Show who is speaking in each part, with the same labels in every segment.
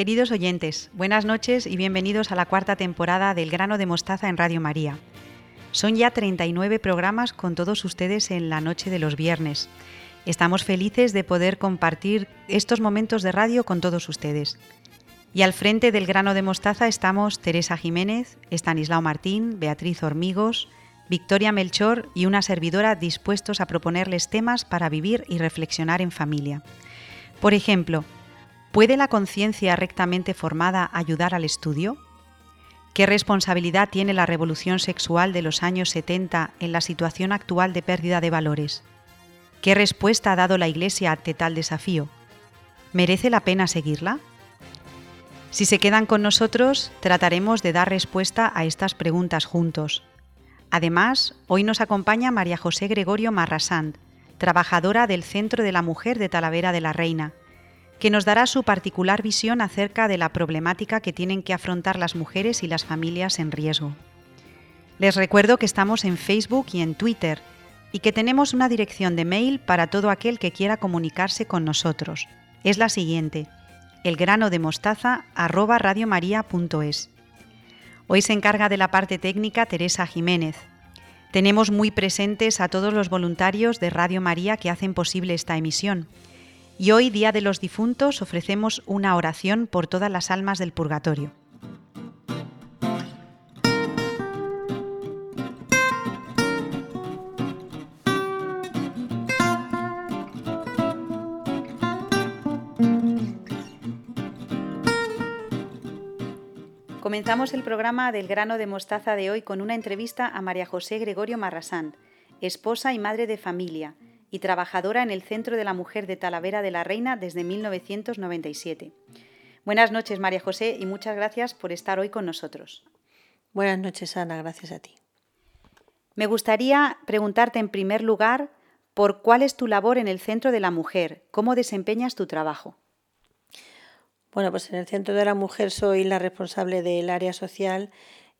Speaker 1: Queridos oyentes, buenas noches y bienvenidos a la cuarta temporada del Grano de Mostaza en Radio María. Son ya 39 programas con todos ustedes en la noche de los viernes. Estamos felices de poder compartir estos momentos de radio con todos ustedes. Y al frente del grano de mostaza estamos Teresa Jiménez, Estanislao Martín, Beatriz Hormigos, Victoria Melchor y una servidora dispuestos a proponerles temas para vivir y reflexionar en familia. Por ejemplo, ¿puede la conciencia rectamente formada ayudar al estudio? ¿Qué responsabilidad tiene la revolución sexual de los años 70 en la situación actual de pérdida de valores? ¿Qué respuesta ha dado la Iglesia ante tal desafío? ¿Merece la pena seguirla? Si se quedan con nosotros, trataremos de dar respuesta a estas preguntas juntos. Además, hoy nos acompaña María José Gregorio Marrasant, trabajadora del Centro de la Mujer de Talavera de la Reina, que nos dará su particular visión acerca de la problemática que tienen que afrontar las mujeres y las familias en riesgo. Les recuerdo que estamos en Facebook y en Twitter y que tenemos una dirección de mail para todo aquel que quiera comunicarse con nosotros. Es la siguiente: el grano de mostaza Hoy se encarga de la parte técnica Teresa Jiménez. Tenemos muy presentes a todos los voluntarios de Radio María que hacen posible esta emisión. Y hoy, Día de los Difuntos, ofrecemos una oración por todas las almas del purgatorio. Comenzamos el programa del grano de mostaza de hoy con una entrevista a María José Gregorio Marrasant, esposa y madre de familia y trabajadora en el Centro de la Mujer de Talavera de la Reina desde 1997. Buenas noches, María José, y muchas gracias por estar hoy con nosotros.
Speaker 2: Buenas noches, Ana, gracias a ti.
Speaker 1: Me gustaría preguntarte en primer lugar por cuál es tu labor en el Centro de la Mujer, cómo desempeñas tu trabajo.
Speaker 2: Bueno, pues en el Centro de la Mujer soy la responsable del área social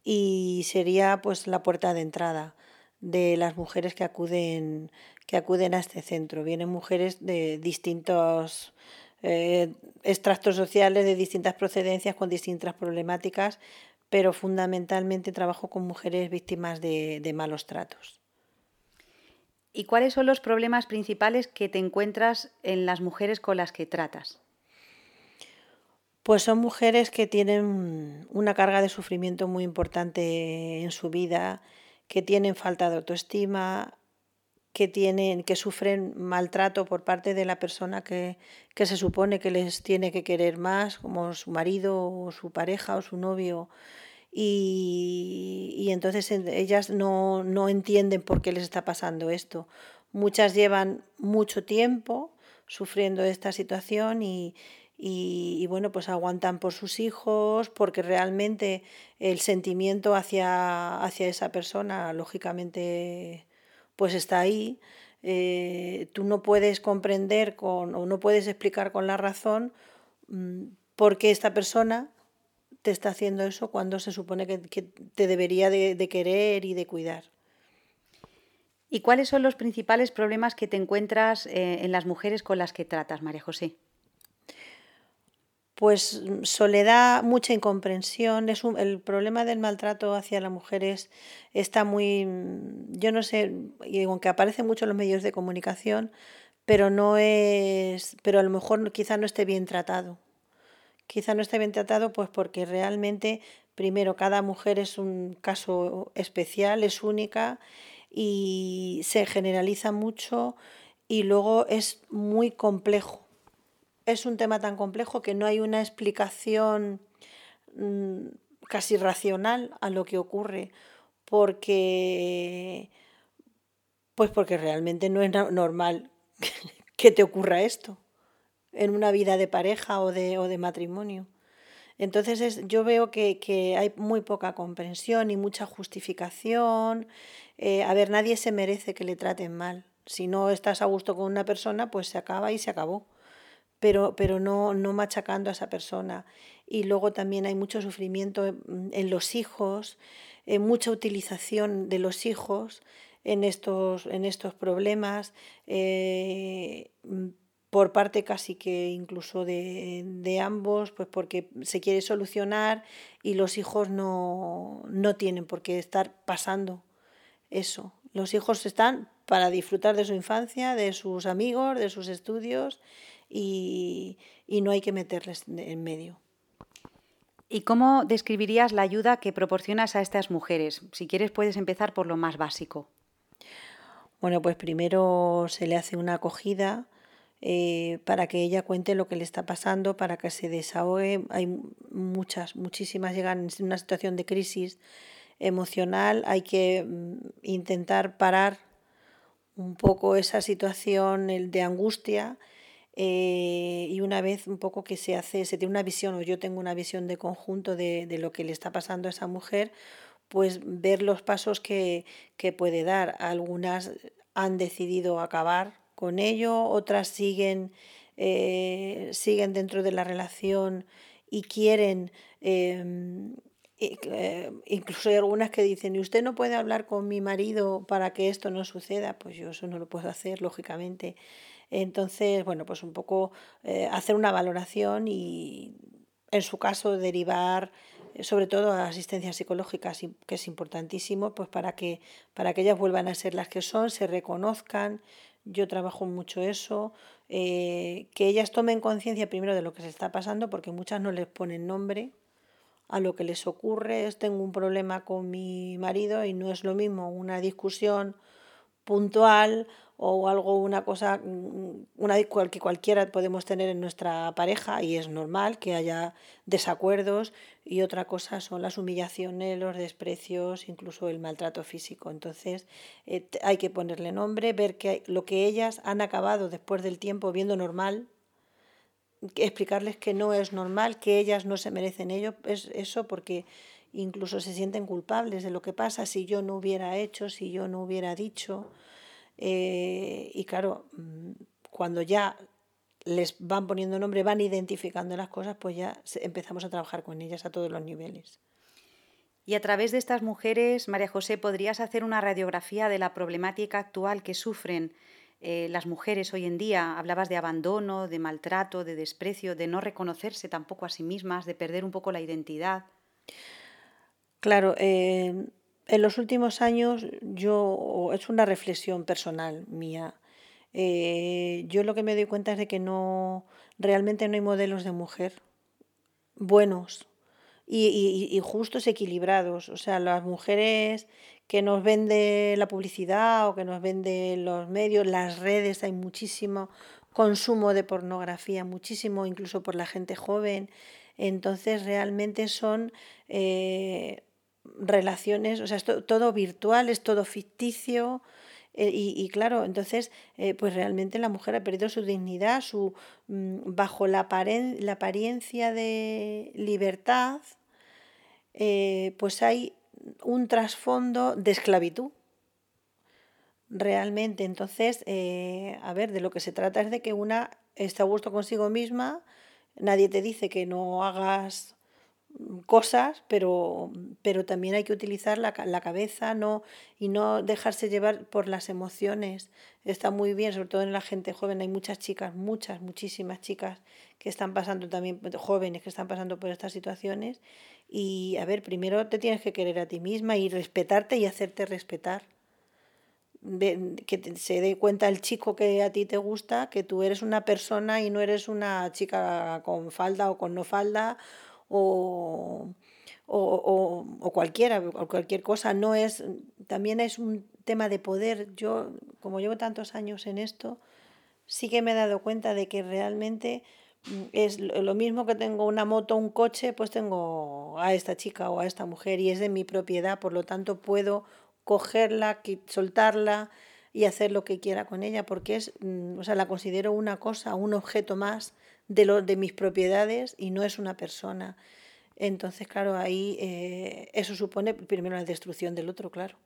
Speaker 2: y sería pues la puerta de entrada de las mujeres que acuden, que acuden a este centro. Vienen mujeres de distintos eh, extractos sociales, de distintas procedencias, con distintas problemáticas, pero fundamentalmente trabajo con mujeres víctimas de malos tratos.
Speaker 1: ¿Y cuáles son los problemas principales que te encuentras en las mujeres con las que tratas?
Speaker 2: Pues son mujeres que tienen una carga de sufrimiento muy importante en su vida, que tienen falta de autoestima, que tienen, que sufren maltrato por parte de la persona que, se supone que les tiene que querer más, como su marido o su pareja o su novio. Y, y entonces ellas no, no entienden por qué les está pasando esto. Muchas llevan mucho tiempo sufriendo esta situación y, y, bueno, pues aguantan por sus hijos, porque realmente el sentimiento hacia, hacia esa persona, lógicamente, pues está ahí. Eh, tú no puedes comprender con, o no puedes explicar con la razón mm, por qué esta persona te está haciendo eso cuando se supone que, te debería de, querer y de cuidar.
Speaker 1: ¿Y cuáles son los principales problemas que te encuentras eh, en las mujeres con las que tratas, María José?
Speaker 2: Pues mm, soledad, mucha incomprensión. Es el problema del maltrato hacia las mujeres está muy, mm, yo no sé, y aunque aparece mucho en los medios de comunicación, pero no es, pero a lo mejor quizá no esté bien tratado. Quizá no esté bien tratado, pues porque realmente, primero, cada mujer es un caso especial, es única y se generaliza mucho y luego es muy complejo es un tema tan complejo que no hay una explicación mm, casi racional a lo que ocurre, porque pues porque realmente no es normal que te ocurra esto en una vida de pareja o de, o de matrimonio. Entonces es, yo veo que, hay muy poca comprensión y mucha justificación. Eh, a ver, nadie se merece que le traten mal. Si no estás a gusto con una persona, pues se acaba y se acabó pero, pero no, no machacando a esa persona. Y luego también hay mucho sufrimiento en, los hijos, eh, mucha utilización de los hijos en estos, en estos problemas, eh, por parte casi que incluso de, de, ambos, pues porque se quiere solucionar y los hijos no, no tienen por qué estar pasando eso. Los hijos están para disfrutar de su infancia, de sus amigos, de sus estudios y, y no hay que meterles en medio.
Speaker 1: ¿Y cómo describirías la ayuda que proporcionas a estas mujeres? Si quieres puedes empezar por lo más básico.
Speaker 2: Bueno, pues primero se le hace una acogida eh, para que ella cuente lo que le está pasando, para que se desahogue. Hay muchas, muchísimas llegan en una situación de crisis emocional. Hay que mm, intentar parar un poco esa situación de angustia eh, y una vez un poco que se hace, se tiene una visión o yo tengo una visión de conjunto de, de lo que le está pasando a esa mujer, pues ver los pasos que, que puede dar. Algunas han decidido acabar con ello, otras siguen, eh, siguen dentro de la relación y quieren, em, eh, incluso hay algunas que dicen, ¿y usted no puede hablar con mi marido para que esto no suceda? Pues yo eso no lo puedo hacer, lógicamente. Entonces, bueno, pues un poco eh, hacer una valoración y en su caso derivar sobre todo a asistencia psicológica, que es importantísimo, pues para que, para que ellas vuelvan a ser las que son, se reconozcan. Yo trabajo mucho eso, eh, que ellas tomen conciencia primero de lo que se está pasando, porque muchas no les ponen nombre a lo que les ocurre. Es, tengo un problema con mi marido y no es lo mismo una discusión puntual o algo, una cosa, mm, una que cualquiera podemos tener en nuestra pareja y es normal que haya desacuerdos y otra cosa son las humillaciones, los desprecios, incluso el maltrato físico. Entonces eh, hay que ponerle nombre, ver que lo que ellas han acabado después del tiempo viendo normal, explicarles que no es normal, que ellas no se merecen ello, es eso porque incluso se sienten culpables de lo que pasa si yo no hubiera hecho, si yo no hubiera dicho. Eh, y claro, mm, cuando ya les van poniendo nombre, van identificando las cosas, pues ya empezamos a trabajar con ellas a todos los niveles.
Speaker 1: Y a través de estas mujeres, María José, ¿podrías hacer una radiografía de la problemática actual que sufren eh, las mujeres hoy en día? Hablabas de abandono, de maltrato, de desprecio, de no reconocerse tampoco a sí mismas, de perder un poco la identidad.
Speaker 2: Claro, eh, en los últimos años yo, es una reflexión personal mía, eh, yo lo que me doy cuenta es de que no, realmente no hay modelos de mujer buenos y, y, justos, equilibrados. O sea, las mujeres que nos vende la publicidad o que nos vende los medios, las redes, hay muchísimo consumo de pornografía, muchísimo incluso por la gente joven. Entonces realmente son eh, relaciones, o sea, es todo virtual, es todo ficticio. Eh, y, claro, entonces, eh, pues realmente la mujer ha perdido su dignidad, su, mm, bajo la, la apariencia de libertad, eh, pues hay un trasfondo de esclavitud. Realmente, entonces, a ver, de lo que se trata es de que una está a gusto consigo misma, nadie te dice que no hagas cosas, pero, pero también hay que utilizar la, la, cabeza no, y no dejarse llevar por las emociones. Está muy bien, sobre todo en la gente joven. Hay muchas chicas, muchas, muchísimas chicas que están pasando también, jóvenes que están pasando por estas situaciones. Y a ver, primero te tienes que querer a ti misma y respetarte y hacerte respetar. Que se dé cuenta el chico que a ti te gusta, que tú eres una persona y no eres una chica con falda o con no falda o, o, o, cualquiera, o cualquier cosa, no es, también es un tema de poder. Yo, como llevo tantos años en esto, sí que me he dado cuenta de que realmente mm, es lo mismo que tengo una moto, un coche, pues tengo a esta chica o a esta mujer y es de mi propiedad, por lo tanto puedo cogerla, soltarla y hacer lo que quiera con ella, porque es, mm, o sea, la considero una cosa, un objeto más de, de mis propiedades y no es una persona. Entonces, claro, ahí eh, eso supone primero la destrucción del otro, claro.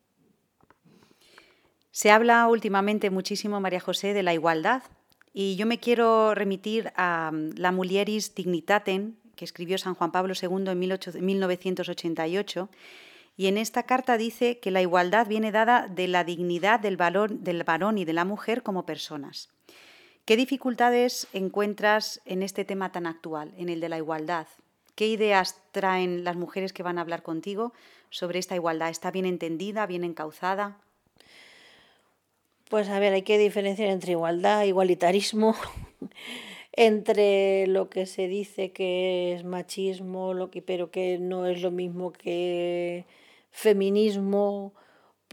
Speaker 1: Se habla últimamente muchísimo, María José, de la igualdad y yo me quiero remitir a mm, la Mulieris Dignitatem que escribió San Juan Pablo II en 1988 y en esta carta dice que la igualdad viene dada de la dignidad del, valor, del varón y de la mujer como personas. ¿Qué dificultades encuentras en este tema tan actual, en el de la igualdad? ¿Qué ideas traen las mujeres que van a hablar contigo sobre esta igualdad? ¿Está bien entendida, bien encauzada?
Speaker 2: Pues a ver, hay que diferenciar entre igualdad, igualitarismo, entre lo que se dice que es machismo, lo que, pero que no es lo mismo que feminismo,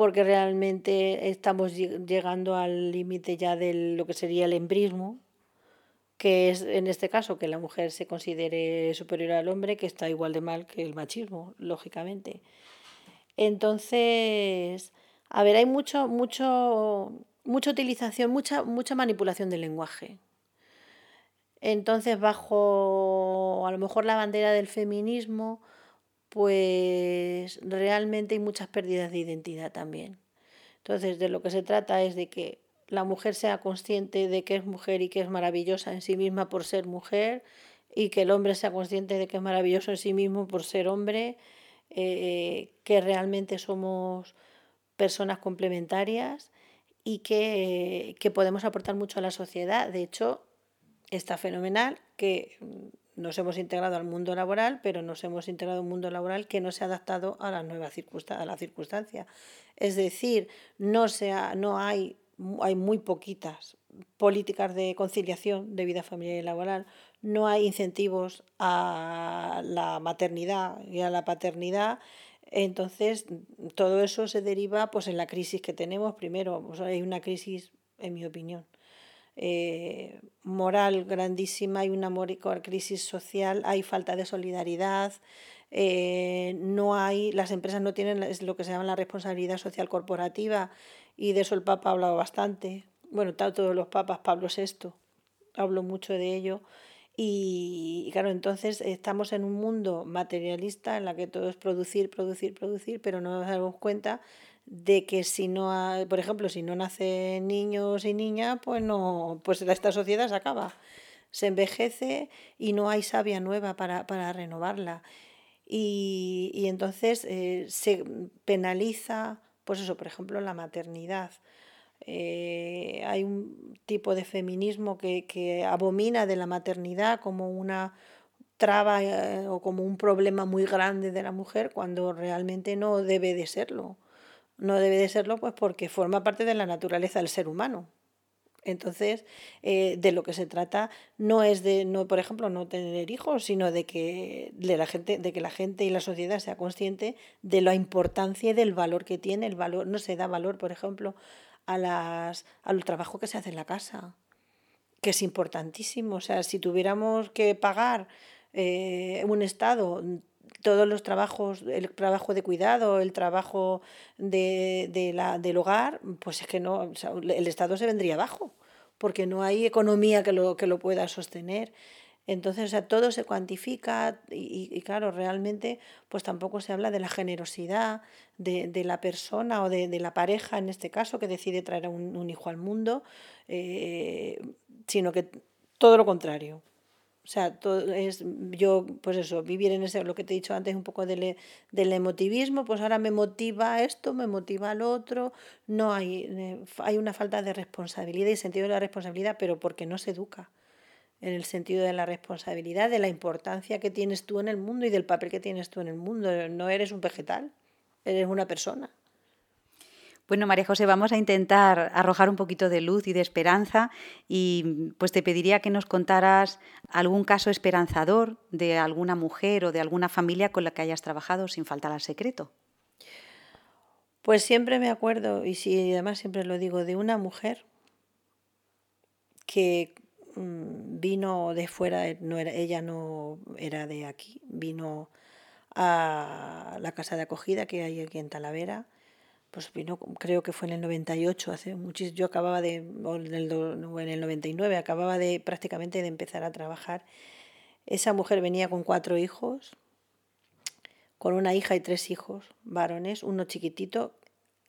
Speaker 2: porque realmente estamos llegando al límite ya de lo que sería el embrismo, que es en este caso que la mujer se considere superior al hombre, que está igual de mal que el machismo, lógicamente. Entonces, a ver, hay mucho, mucho, mucha utilización, mucha, mucha manipulación del lenguaje. Entonces, bajo a lo mejor la bandera del feminismo, pues realmente hay muchas pérdidas de identidad también. Entonces, de lo que se trata es de que la mujer sea consciente de que es mujer y que es maravillosa en sí misma por ser mujer, y que el hombre sea consciente de que es maravilloso en sí mismo por ser hombre, eh, que realmente somos personas complementarias y que, que podemos aportar mucho a la sociedad. De hecho, está fenomenal que nos hemos integrado al mundo laboral, pero nos hemos integrado a un mundo laboral que no se ha adaptado a la nueva circunstancia, a la circunstancia. Es decir, no, sea, no hay, hay muy poquitas políticas de conciliación de vida familiar y laboral, no hay incentivos a la maternidad y a la paternidad. Entonces, todo eso se deriva pues, en la crisis que tenemos. Primero, pues, hay una crisis, en mi opinión, eh, moral grandísima, hay una crisis social, hay falta de solidaridad, eh, no hay, las empresas no tienen lo que se llama la responsabilidad social corporativa y de eso el Papa ha hablado bastante. Bueno, todos los papas, Pablo VI, hablo mucho de ello. Y, y, claro, entonces estamos en un mundo materialista en la que todo es producir, producir, producir, pero no nos damos cuenta de que si no, hay, por ejemplo, si no nacen niños y niñas, pues no, pues esta sociedad se acaba, se envejece y no hay savia nueva para, para renovarla. Y, y entonces eh, se penaliza, pues eso, por ejemplo, la maternidad. Eh, hay un tipo de feminismo que, que abomina de la maternidad como una traba eh, o como un problema muy grande de la mujer cuando realmente no debe de serlo no debe de serlo pues porque forma parte de la naturaleza del ser humano. Entonces, eh, de lo que se trata no es de, no, por ejemplo, no tener hijos, sino de que, de la gente, de que la gente y la sociedad sea consciente de la importancia y del valor que tiene. El valor, no se da valor, por ejemplo, a las, al trabajo que se hace en la casa, que es importantísimo. O sea, si tuviéramos que pagar eh, un Estado todos los trabajos, el trabajo de cuidado, el trabajo de, de la, del hogar, pues es que no, el Estado se vendría abajo, porque no hay economía que lo, que lo pueda sostener. Entonces, o sea, todo se cuantifica y, y, claro, realmente pues tampoco se habla de la generosidad de, de la persona o de, de, la pareja, en este caso, que decide traer a un, hijo al mundo, eh, sino que todo lo contrario. O sea, todo es yo, pues eso, vivir en ese, lo que te he dicho antes, un poco del, del emotivismo, pues ahora me motiva esto, me motiva lo otro, no hay, eh, hay una falta de responsabilidad y sentido de la responsabilidad, pero porque no se educa en el sentido de la responsabilidad, de la importancia que tienes tú en el mundo y del papel que tienes tú en el mundo. No eres un vegetal, eres una persona.
Speaker 1: Bueno, María José, vamos a intentar arrojar un poquito de luz y de esperanza y pues te pediría que nos contaras algún caso esperanzador de alguna mujer o de alguna familia con la que hayas trabajado sin faltar al secreto.
Speaker 2: Pues siempre me acuerdo, y sí, además siempre lo digo, de una mujer que mm, vino de fuera, no era, ella no era de aquí, vino a la casa de acogida que hay aquí en Talavera pues vino, creo que fue en el 98, hace muchísimo, yo acababa de, o en el, en el 99, acababa de prácticamente de empezar a trabajar. Esa mujer venía con cuatro hijos, con una hija y tres hijos varones, uno chiquitito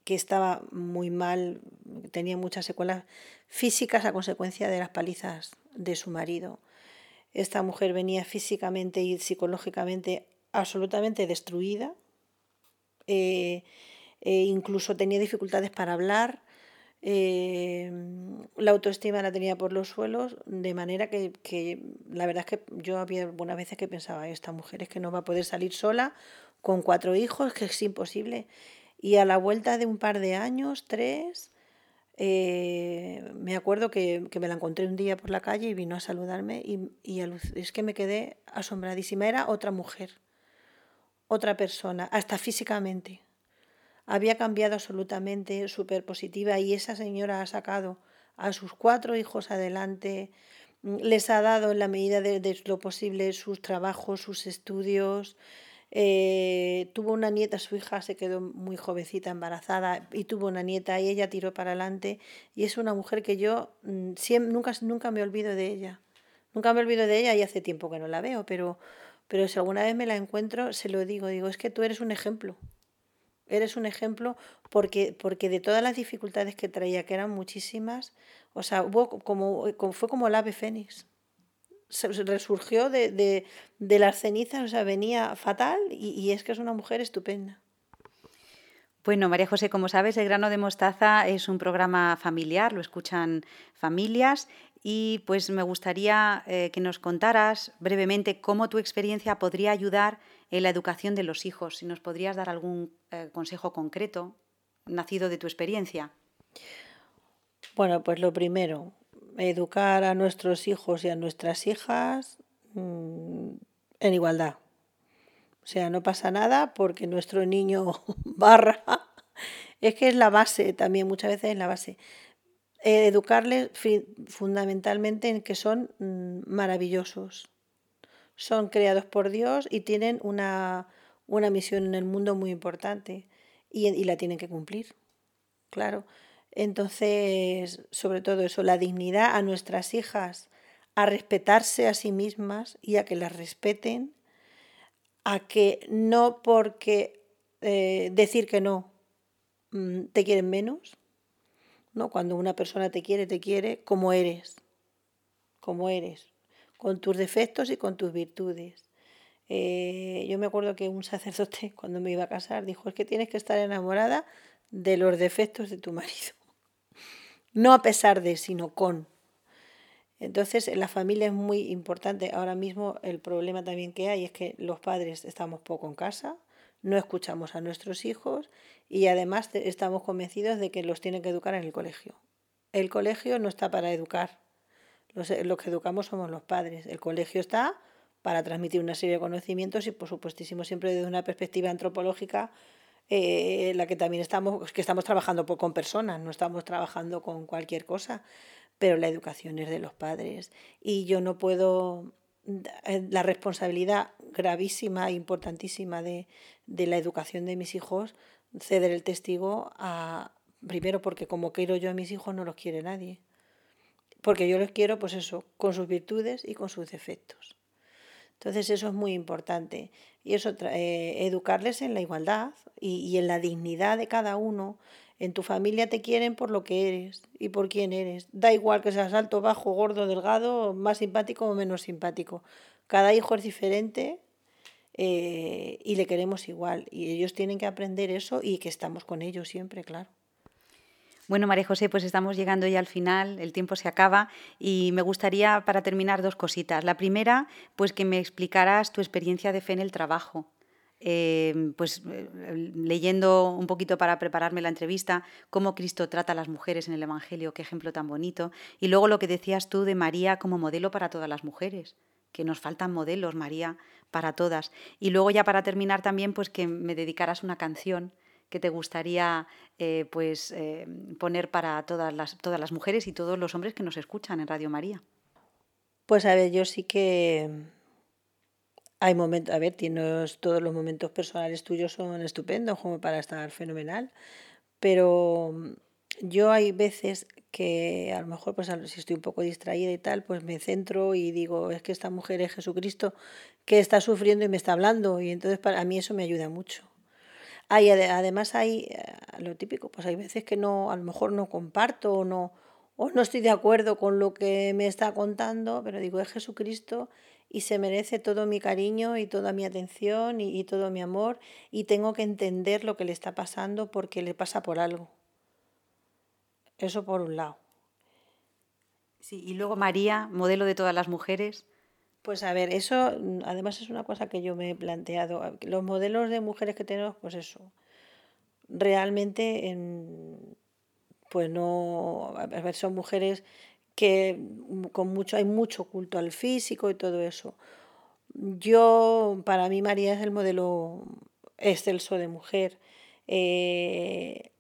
Speaker 2: que estaba muy mal, tenía muchas secuelas físicas a consecuencia de las palizas de su marido. Esta mujer venía físicamente y psicológicamente absolutamente destruida. Eh, eh, incluso tenía dificultades para hablar, Em, la autoestima la tenía por los suelos, de manera que, que, la verdad es que yo había algunas veces que pensaba, esta mujer es que no va a poder salir sola con cuatro hijos, que es imposible. Y a la vuelta de un par de años, tres, eh, me acuerdo que, que, me la encontré un día por la calle y vino a saludarme y, y es que me quedé asombradísima. Era otra mujer, otra persona, hasta físicamente había cambiado absolutamente, súper positiva, y esa señora ha sacado a sus cuatro hijos adelante, mm, les ha dado en la medida de, lo posible sus trabajos, sus estudios. Eh, tuvo una nieta, su hija se quedó muy jovencita, embarazada, y tuvo una nieta y ella tiró para adelante. Y es una mujer que yo mm, siempre, nunca, nunca me olvido de ella. Nunca me olvido de ella y hace tiempo que no la veo, pero, pero si alguna vez me la encuentro, se lo digo, digo, es que tú eres un ejemplo. Eres un ejemplo porque, porque de todas las dificultades que traía, que eran muchísimas, o sea, hubo como, fue como el ave fénix. Se, resurgió de, de, de, las cenizas, o sea, venía fatal y, es que es una mujer estupenda.
Speaker 1: Bueno, María José, como sabes, El grano de mostaza es un programa familiar, lo escuchan familias y pues me gustaría eh, que nos contaras brevemente cómo tu experiencia podría ayudar en la educación de los hijos, si nos podrías dar algún eh, consejo concreto nacido de tu experiencia.
Speaker 2: Bueno, pues lo primero, educar a nuestros hijos y a nuestras hijas mm, en igualdad. O sea, no pasa nada porque nuestro niño barra. Es que es la base también, muchas veces es la base. Eh, educarles fundamentalmente en que son mm, maravillosos. Son creados por Dios y tienen una, una misión en el mundo muy importante y, y la tienen que cumplir. Claro. Entonces, sobre todo eso, la dignidad a nuestras hijas, a respetarse a sí mismas y a que las respeten a que no porque eh, decir que no mm, te quieren menos, ¿no? Cuando una persona te quiere, te quiere como eres, como eres, con tus defectos y con tus virtudes. Eh, yo me acuerdo que un sacerdote cuando me iba a casar dijo, es que tienes que estar enamorada de los defectos de tu marido. No a pesar de, sino con. Entonces, la familia es muy importante. Ahora mismo el problema también que hay es que los padres estamos poco en casa, no escuchamos a nuestros hijos y además estamos convencidos de que los tienen que educar en el colegio. El colegio no está para educar. Los, que educamos somos los padres. El colegio está para transmitir una serie de conocimientos y, por supuestísimo, siempre desde una perspectiva antropológica, eh, la que también estamos, que estamos trabajando con personas, no estamos trabajando con cualquier cosa. Pero la educación es de los padres. Y yo no puedo eh, la responsabilidad gravísima e importantísima de, de, la educación de mis hijos, ceder el testigo a, primero porque como quiero yo a mis hijos no los quiere nadie, porque yo los quiero pues eso, con sus virtudes y con sus defectos. Entonces eso es muy importante y eso, eh, educarles en la igualdad y, y en la dignidad de cada uno, en tu familia te quieren por lo que eres y por quién eres. Da igual que seas alto, bajo, gordo, delgado, más simpático o menos simpático. Cada hijo es diferente eh, y le queremos igual. Y ellos tienen que aprender eso y que estamos con ellos siempre, claro.
Speaker 1: Bueno, María José, pues estamos llegando ya al final, el tiempo se acaba y me gustaría para terminar dos cositas. La primera, pues que me explicaras tu experiencia de fe en el trabajo. Em, pues eh, leyendo un poquito para prepararme la entrevista, cómo Cristo trata a las mujeres en el Evangelio, qué ejemplo tan bonito. Y luego lo que decías tú de María como modelo para todas las mujeres, que nos faltan modelos, María, para todas. Y luego ya para terminar también, pues que me dedicaras una canción que te gustaría eh, pues, eh, poner para todas las, todas las mujeres y todos los hombres que nos escuchan en Radio María.
Speaker 2: Pues a ver, yo sí que hay momentos, a ver, tienes todos los momentos personales tuyos son estupendos como para estar fenomenal, pero mm, yo hay veces que a lo mejor pues si estoy un poco distraída y tal, pues me centro y digo, es que esta mujer es Jesucristo que está sufriendo y me está hablando y entonces para mí eso me ayuda mucho. Hay, además hay eh, lo típico, pues hay veces que no, a lo mejor no comparto o no, o no estoy de acuerdo con lo que me está contando, pero digo, es Jesucristo y se merece todo mi cariño y toda mi atención y, todo mi amor y tengo que entender lo que le está pasando porque le pasa por algo. Eso por un lado.
Speaker 1: Sí, y luego María, modelo de todas las mujeres.
Speaker 2: Pues a ver, eso además es una cosa que yo me he planteado. Los modelos de mujeres que tenemos, pues eso, realmente en, pues no, a ver, son mujeres que con mucho, hay mucho culto al físico y todo eso. Yo, para mí María es el modelo excelso de mujer. Eh,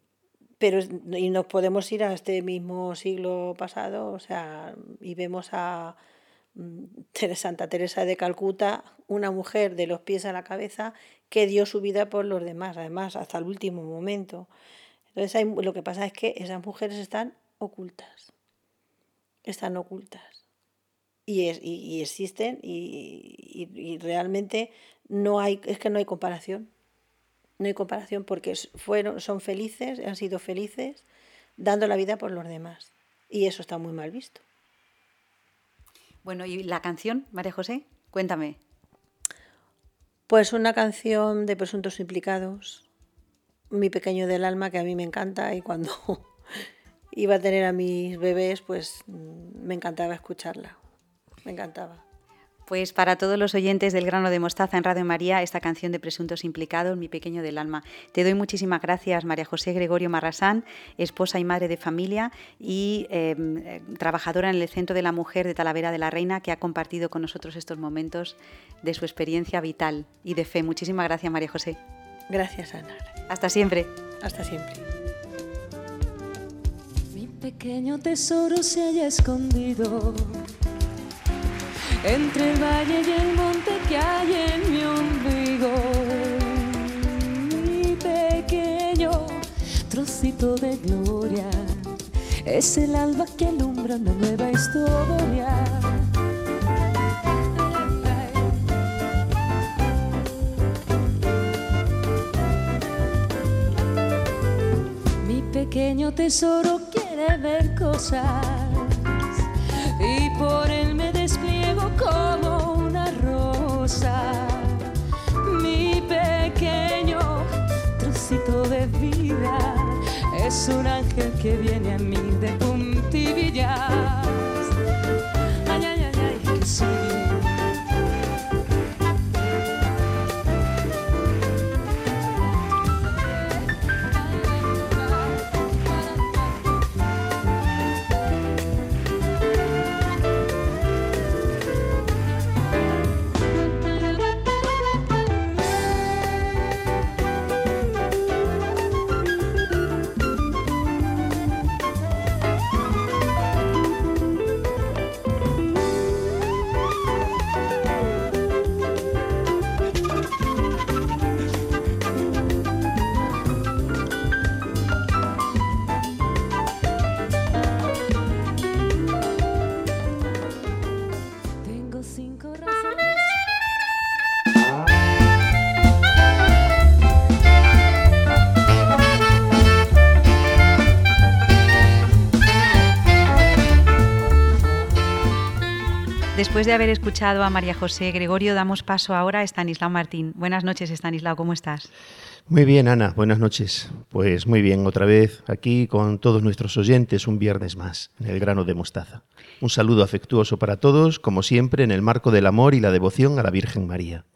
Speaker 2: pero y nos podemos ir a este mismo siglo pasado, o sea, y vemos a mm, Santa Teresa de Calcuta, una mujer de los pies a la cabeza que dio su vida por los demás, además, hasta el último momento. Entonces, lo que pasa es que esas mujeres están ocultas, están ocultas. Y, es, y, existen y, y, realmente no hay, es que no hay comparación. No hay comparación porque fueron, son felices, han sido felices dando la vida por los demás. Y eso está muy mal visto.
Speaker 1: Bueno, ¿y la canción, María José? Cuéntame.
Speaker 2: Pues una canción de presuntos implicados, Mi pequeño del alma, que a mí me encanta y cuando iba a tener a mis bebés, pues mm, me encantaba escucharla. Me encantaba.
Speaker 1: Pues para todos los oyentes del grano de mostaza en Radio María, esta canción de Presuntos Implicados, Mi Pequeño del Alma. Te doy muchísimas gracias, María José Gregorio Marrasán, esposa y madre de familia y em, trabajadora en el Centro de la Mujer de Talavera de la Reina, que ha compartido con nosotros estos momentos de su experiencia vital y de fe. Muchísimas gracias, María José.
Speaker 2: Gracias, Ana.
Speaker 1: Hasta siempre.
Speaker 2: Hasta siempre.
Speaker 3: Mi pequeño tesoro se haya escondido entre el valle y el monte que hay en mi ombligo. Mi pequeño trocito de gloria es el alba que alumbra una nueva historia. Mi pequeño tesoro quiere ver cosas y por él me despliego como una rosa. Mi pequeño trocito de vida es un ángel que viene a mí de puntillas.
Speaker 1: Después de haber escuchado a María José Gregorio, damos paso ahora a Estanislao Martín. Buenas noches, Estanislao, ¿cómo estás?
Speaker 4: Muy bien, Ana, buenas noches. Pues muy bien, otra vez aquí con todos nuestros oyentes un viernes más en el grano de mostaza. Un saludo afectuoso para todos, como siempre, en el marco del amor y la devoción a la Virgen María.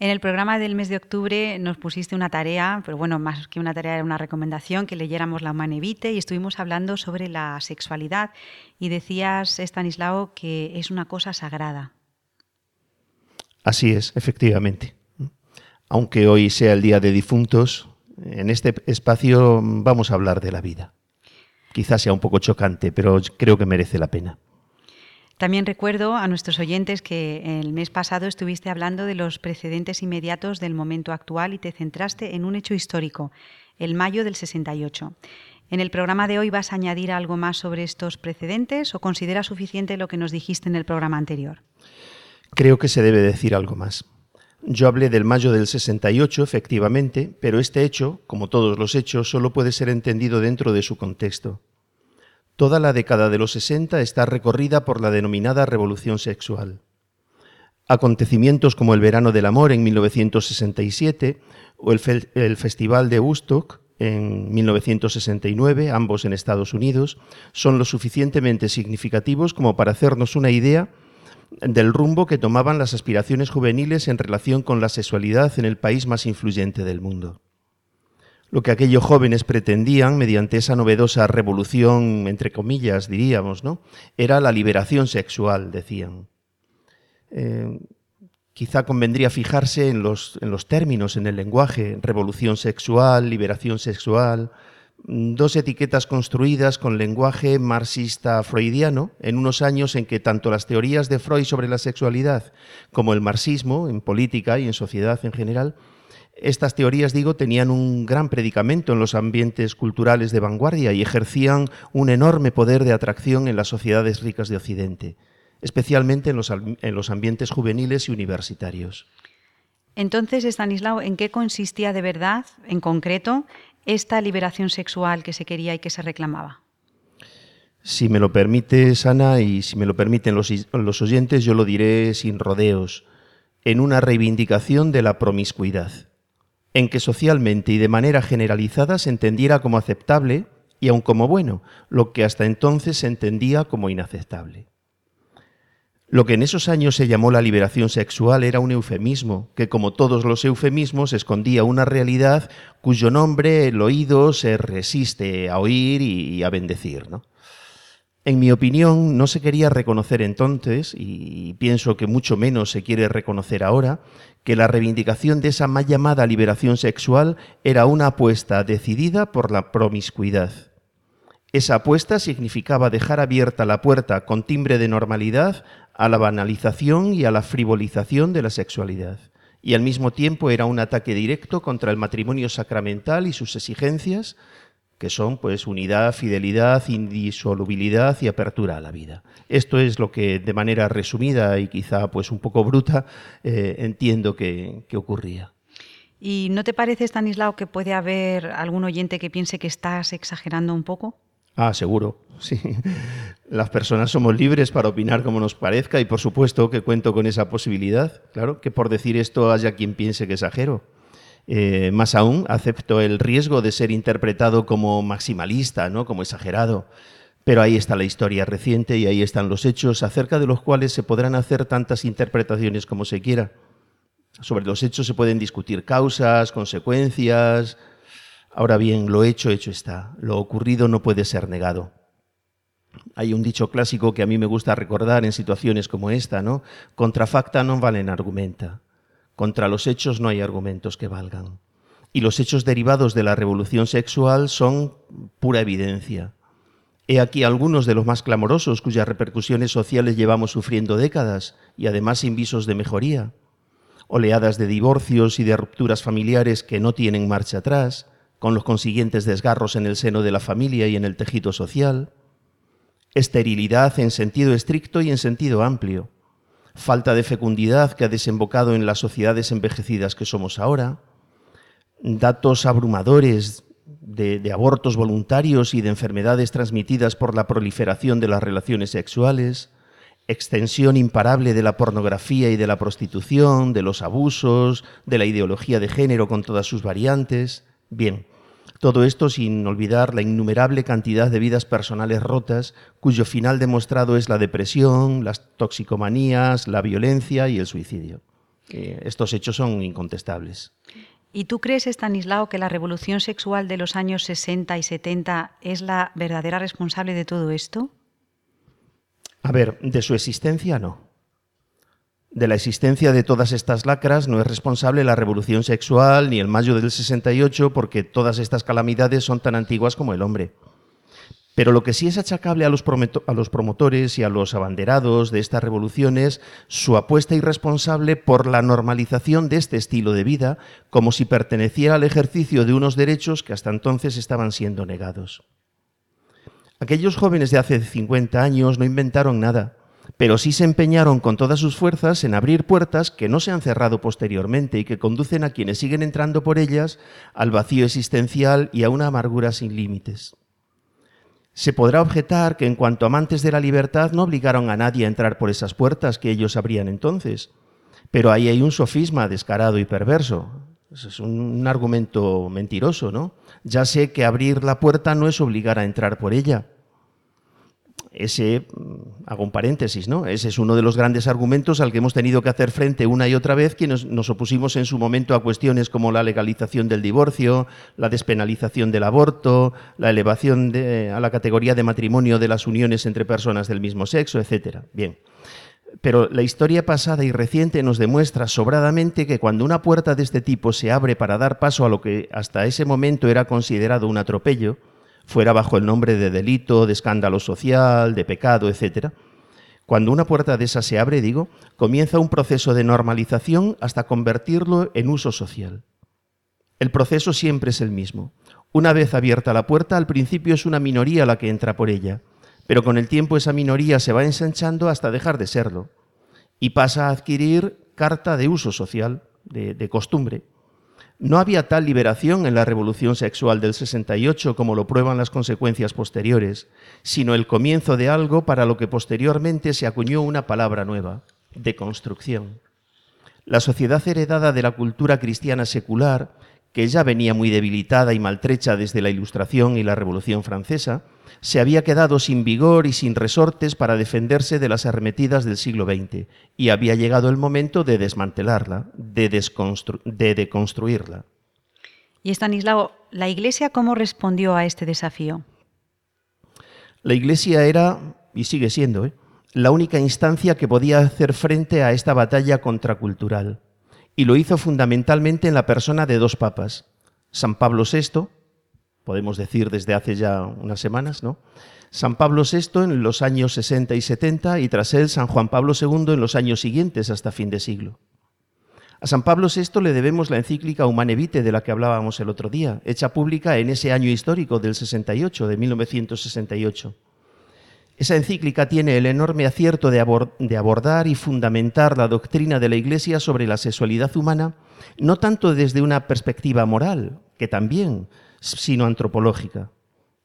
Speaker 1: En el programa del mes de octubre nos pusiste una tarea, pero bueno, más que una tarea era una recomendación, que leyéramos la Humane Vitae y estuvimos hablando sobre la sexualidad y decías, Estanislao, que es una cosa sagrada.
Speaker 4: Así es, efectivamente. Aunque hoy sea el Día de Difuntos, en este espacio vamos a hablar de la vida. Quizás sea un poco chocante, pero creo que merece la pena.
Speaker 1: También recuerdo a nuestros oyentes que el mes pasado estuviste hablando de los precedentes inmediatos del momento actual y te centraste en un hecho histórico, el mayo del 68. ¿En el programa de hoy vas a añadir algo más sobre estos precedentes o consideras suficiente lo que nos dijiste en el programa anterior?
Speaker 4: Creo que se debe decir algo más. Yo hablé del mayo del 68, efectivamente, pero este hecho, como todos los hechos, solo puede ser entendido dentro de su contexto. Toda la década de los 60 está recorrida por la denominada revolución sexual. Acontecimientos como el Verano del Amor en 1967 o el, fe el Festival de Woodstock en 1969, ambos en Estados Unidos, son lo suficientemente significativos como para hacernos una idea del rumbo que tomaban las aspiraciones juveniles en relación con la sexualidad en el país más influyente del mundo. Lo que aquellos jóvenes pretendían mediante esa novedosa revolución, entre comillas, diríamos, ¿no? Era la liberación sexual, decían. Eh, quizá convendría fijarse en los, en los términos, en el lenguaje, revolución sexual, liberación sexual, mm, dos etiquetas construidas con lenguaje marxista freudiano en unos años en que tanto las teorías de Freud sobre la sexualidad como el marxismo en política y en sociedad en general, estas teorías, digo, tenían un gran predicamento en los ambientes culturales de vanguardia y ejercían un enorme poder de atracción en las sociedades ricas de Occidente especialmente en los, en los ambientes juveniles y universitarios.
Speaker 1: Entonces, Stanislao, ¿en qué consistía de verdad, en concreto, esta liberación sexual que se quería y que se reclamaba?
Speaker 4: Si me lo permite, Ana, y si me lo permiten los, los oyentes, yo lo diré sin rodeos, en una reivindicación de la promiscuidad, en que socialmente y de manera generalizada se entendiera como aceptable y aun como bueno, lo que hasta entonces se entendía como inaceptable. Lo que en esos años se llamó la liberación sexual era un eufemismo, que como todos los eufemismos escondía una realidad cuyo nombre el oído se resiste a oír y a bendecir. ¿no? En mi opinión, no se quería reconocer entonces, y pienso que mucho menos se quiere reconocer ahora, que la reivindicación de esa mal llamada liberación sexual era una apuesta decidida por la promiscuidad. Esa apuesta significaba dejar abierta la puerta con timbre de normalidad a la banalización y a la frivolización de la sexualidad. Y al mismo tiempo era un ataque directo contra el matrimonio sacramental y sus exigencias, que son pues unidad, fidelidad, indisolubilidad y apertura a la vida. Esto es lo que de manera resumida y quizá pues un poco bruta eh, entiendo que, que ocurría.
Speaker 1: ¿Y no te parece, Stanislao, que puede haber algún oyente que piense que estás exagerando un poco?
Speaker 4: Ah, seguro, sí. Las personas somos libres para opinar como nos parezca y por supuesto que cuento con esa posibilidad. Claro, que por decir esto haya quien piense que exagero. Eh, más aún, acepto el riesgo de ser interpretado como maximalista, ¿no? como exagerado. Pero ahí está la historia reciente y ahí están los hechos acerca de los cuales se podrán hacer tantas interpretaciones como se quiera. Sobre los hechos se pueden discutir causas, consecuencias, Ahora bien, lo hecho, hecho está. Lo ocurrido no puede ser negado. Hay un dicho clásico que a mí me gusta recordar en situaciones como esta, ¿no? Contra facta valen argumenta. Contra los hechos no hay argumentos que valgan. Y los hechos derivados de la revolución sexual son pura evidencia. He aquí algunos de los más clamorosos cuyas repercusiones sociales llevamos sufriendo décadas y además sin visos de mejoría. Oleadas de divorcios y de rupturas familiares que no tienen marcha atrás, con los consiguientes desgarros en el seno de la familia y en el tejido social, esterilidad en sentido estricto y en sentido amplio, falta de fecundidad que ha desembocado en las sociedades envejecidas que somos ahora, datos abrumadores de, abortos voluntarios y de enfermedades transmitidas por la proliferación de las relaciones sexuales, extensión imparable de la pornografía y de la prostitución, de los abusos, de la ideología de género con todas sus variantes, Bien, todo esto sin olvidar la innumerable cantidad de vidas personales rotas cuyo final demostrado es la depresión, las toxicomanías, la violencia y el suicidio. Eh, estos hechos son incontestables.
Speaker 1: ¿Y tú crees, Stanislao, que la revolución sexual de los años 60 y 70 es la verdadera responsable de todo esto?
Speaker 4: A ver, de su existencia no. De la existencia de todas estas lacras no es responsable la revolución sexual ni el mayo del 68 porque todas estas calamidades son tan antiguas como el hombre. Pero lo que sí es achacable a los, a los, promotores y a los abanderados de estas revoluciones, su apuesta irresponsable por la normalización de este estilo de vida, como si perteneciera al ejercicio de unos derechos que hasta entonces estaban siendo negados. Aquellos jóvenes de hace 50 años no inventaron nada pero sí se empeñaron con todas sus fuerzas en abrir puertas que no se han cerrado posteriormente y que conducen a quienes siguen entrando por ellas al vacío existencial y a una amargura sin límites. Se podrá objetar que en cuanto amantes de la libertad no obligaron a nadie a entrar por esas puertas que ellos abrían entonces, pero ahí hay un sofisma descarado y perverso. Es un argumento mentiroso, ¿no? Ya sé que abrir la puerta no es obligar a entrar por ella. Ese, mm, hago un paréntesis, ¿no? Ese es uno de los grandes argumentos al que hemos tenido que hacer frente una y otra vez quienes nos opusimos en su momento a cuestiones como la legalización del divorcio, la despenalización del aborto, la elevación a la categoría de matrimonio de las uniones entre personas del mismo sexo, etcétera. Bien. Pero la historia pasada y reciente nos demuestra sobradamente que cuando una puerta de este tipo se abre para dar paso a lo que hasta ese momento era considerado un atropello, fuera bajo el nombre de delito, de escándalo social, de pecado, etc., cuando una puerta de esa se abre, digo, comienza un proceso de normalización hasta convertirlo en uso social. El proceso siempre es el mismo. Una vez abierta la puerta, al principio es una minoría la que entra por ella pero con el tiempo esa minoría se va ensanchando hasta dejar de serlo y pasa a adquirir carta de uso social, de, costumbre. No había tal liberación en la revolución sexual del 68 como lo prueban las consecuencias posteriores, sino el comienzo de algo para lo que posteriormente se acuñó una palabra nueva, deconstrucción. La sociedad heredada de la cultura cristiana secular, que ya venía muy debilitada y maltrecha desde la Ilustración y la Revolución Francesa, se había quedado sin vigor y sin resortes para defenderse de las arremetidas del siglo XX y había llegado el momento de desmantelarla, de, de deconstruirla.
Speaker 1: Y Estanislao, ¿la Iglesia cómo respondió a este desafío?
Speaker 4: La Iglesia era, y sigue siendo, ¿eh? la única instancia que podía hacer frente a esta batalla contracultural. Y lo hizo fundamentalmente en la persona de dos papas, San Pablo VI, podemos decir desde hace ya unas semanas, ¿no? San Pablo VI en los años 60 y 70 y tras él San Juan Pablo II en los años siguientes hasta fin de siglo. A San Pablo VI le debemos la encíclica Humane Vitae de la que hablábamos el otro día, hecha pública en ese año histórico del 68, de 1968. Esa encíclica tiene el enorme acierto de, abordar y fundamentar la doctrina de la Iglesia sobre la sexualidad humana, no tanto desde una perspectiva moral, que también, sino antropológica.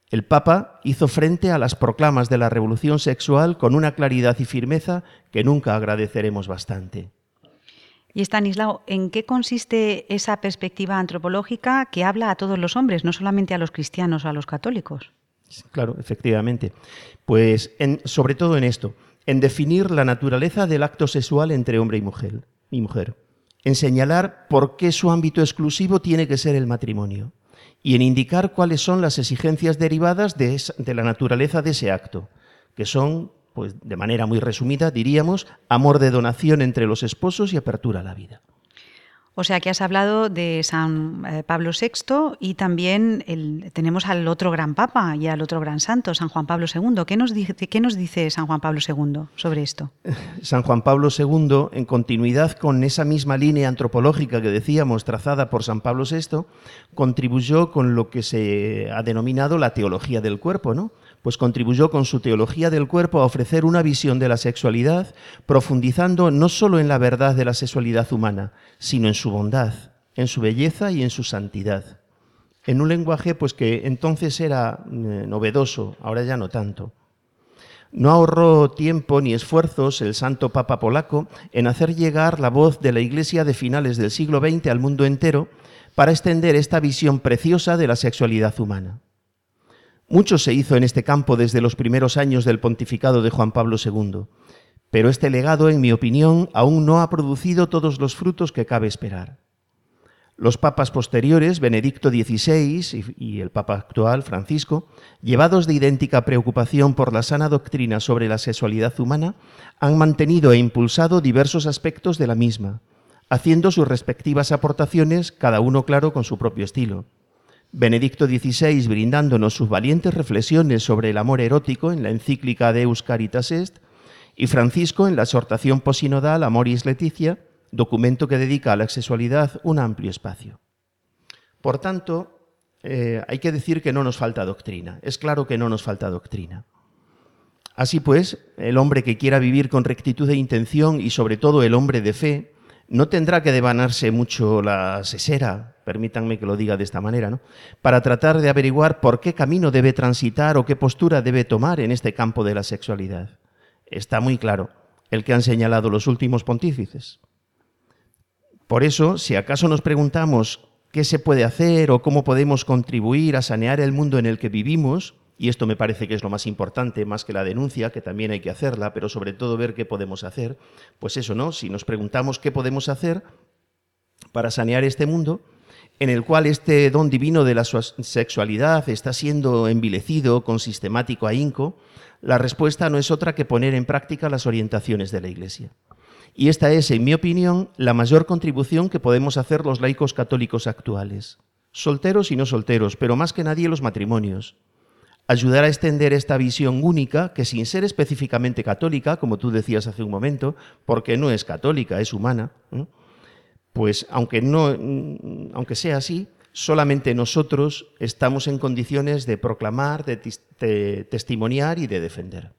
Speaker 4: El Papa hizo frente a las proclamas de la revolución sexual con una claridad y firmeza que nunca agradeceremos bastante.
Speaker 1: Y Stanislao, ¿en qué consiste esa perspectiva antropológica que habla a todos los hombres, no solamente a los cristianos o a los católicos?
Speaker 4: Claro, efectivamente. Pues sobre todo en esto, en definir la naturaleza del acto sexual entre hombre y mujer, y mujer, en señalar por qué su ámbito exclusivo tiene que ser el matrimonio y en indicar cuáles son las exigencias derivadas de, la naturaleza de ese acto, que son, pues de manera muy resumida, diríamos, amor de donación entre los esposos y apertura a la vida.
Speaker 1: O sea que has hablado de San eh, Pablo VI y también tenemos al otro gran papa y al otro gran santo, San Juan Pablo II. ¿Qué nos, dice, ¿Qué nos dice San Juan Pablo II sobre esto?
Speaker 4: San Juan Pablo II, en continuidad con esa misma línea antropológica que decíamos trazada por San Pablo VI, contribuyó con lo que se ha denominado la teología del cuerpo, ¿no? Pues contribuyó con su teología del cuerpo a ofrecer una visión de la sexualidad, profundizando no solo en la verdad de la sexualidad humana, sino en su bondad, en su belleza y en su santidad. En un lenguaje pues que entonces era eh, novedoso, ahora ya no tanto. No ahorró tiempo ni esfuerzos el santo Papa polaco en hacer llegar la voz de la Iglesia de finales del siglo XX al mundo entero para extender esta visión preciosa de la sexualidad humana. Mucho se hizo en este campo desde los primeros años del pontificado de Juan Pablo II, pero este legado, en mi opinión, aún no ha producido todos los frutos que cabe esperar. Los papas posteriores, Benedicto XVI y el papa actual, Francisco, llevados de idéntica preocupación por la sana doctrina sobre la sexualidad humana, han mantenido e impulsado diversos aspectos de la misma, haciendo sus respectivas aportaciones, cada uno claro con su propio estilo. Benedicto XVI brindándonos sus valientes reflexiones sobre el amor erótico en la encíclica Deus Caritas Est, y Francisco en la exhortación posinodal Amoris Leticia, documento que dedica a la sexualidad un amplio espacio. Por tanto, eh, hay que decir que no nos falta doctrina. Es claro que no nos falta doctrina. Así pues, el hombre que quiera vivir con rectitud de intención y sobre todo el hombre de fe, no tendrá que devanarse mucho la sesera, permítanme que lo diga de esta manera, ¿no? para tratar de averiguar por qué camino debe transitar o qué postura debe tomar en este campo de la sexualidad. Está muy claro el que han señalado los últimos pontífices. Por eso, si acaso nos preguntamos qué se puede hacer o cómo podemos contribuir a sanear el mundo en el que vivimos, y esto me parece que es lo más importante, más que la denuncia, que también hay que hacerla, pero sobre todo ver qué podemos hacer, pues eso, ¿no? Si nos preguntamos qué podemos hacer para sanear este mundo, en el cual este don divino de la sexualidad está siendo envilecido con sistemático ahínco, la respuesta no es otra que poner en práctica las orientaciones de la Iglesia. Y esta es, en mi opinión, la mayor contribución que podemos hacer los laicos católicos actuales, solteros y no solteros, pero más que nadie los matrimonios. Ayudar a extender esta visión única que sin ser específicamente católica, como tú decías hace un momento, porque no es católica, es humana, pues aunque, no, aunque sea así, solamente nosotros estamos en condiciones de proclamar, de, testimoniar y de defender.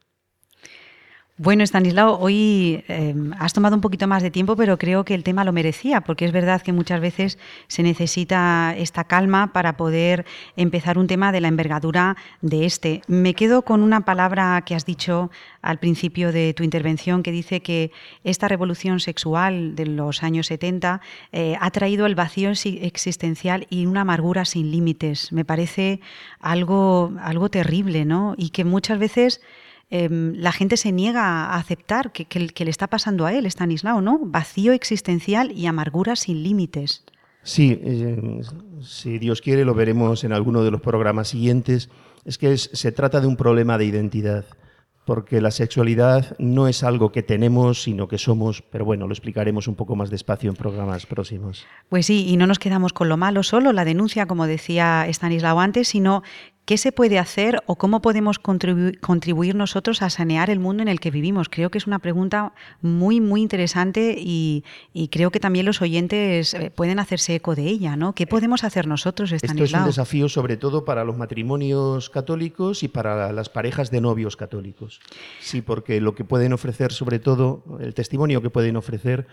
Speaker 1: Bueno, Stanislao, hoy em, has tomado un poquito más de tiempo, pero creo que el tema lo merecía, porque es verdad que muchas veces se necesita esta calma para poder empezar un tema de la envergadura de este. Me quedo con una palabra que has dicho al principio de tu intervención, que dice que esta revolución sexual de los años 70 eh, ha traído el vacío existencial y una amargura sin límites. Me parece algo, algo terrible, ¿no? Y que muchas veces Em, la gente se niega a aceptar que, le está pasando a él, Stanislao, ¿no? Vacío existencial y amargura sin límites.
Speaker 4: Sí, eh, si Dios quiere lo veremos en alguno de los programas siguientes. Es que se trata de un problema de identidad, porque la sexualidad no es algo que tenemos, sino que somos, pero bueno, lo explicaremos un poco más despacio en programas próximos.
Speaker 1: Pues sí, y no nos quedamos con lo malo solo, la denuncia, como decía Stanislao antes, sino ¿Qué se puede hacer o cómo podemos contribuir nosotros a sanear el mundo en el que vivimos? Creo que es una pregunta muy, muy interesante y, creo que también los oyentes eh, pueden hacerse eco de ella, ¿no? ¿Qué podemos hacer nosotros, Estanislao?
Speaker 4: Esto es un desafío sobre todo para los matrimonios católicos y para las parejas de novios católicos. Sí, porque lo que pueden ofrecer, sobre todo, el testimonio que pueden ofrecer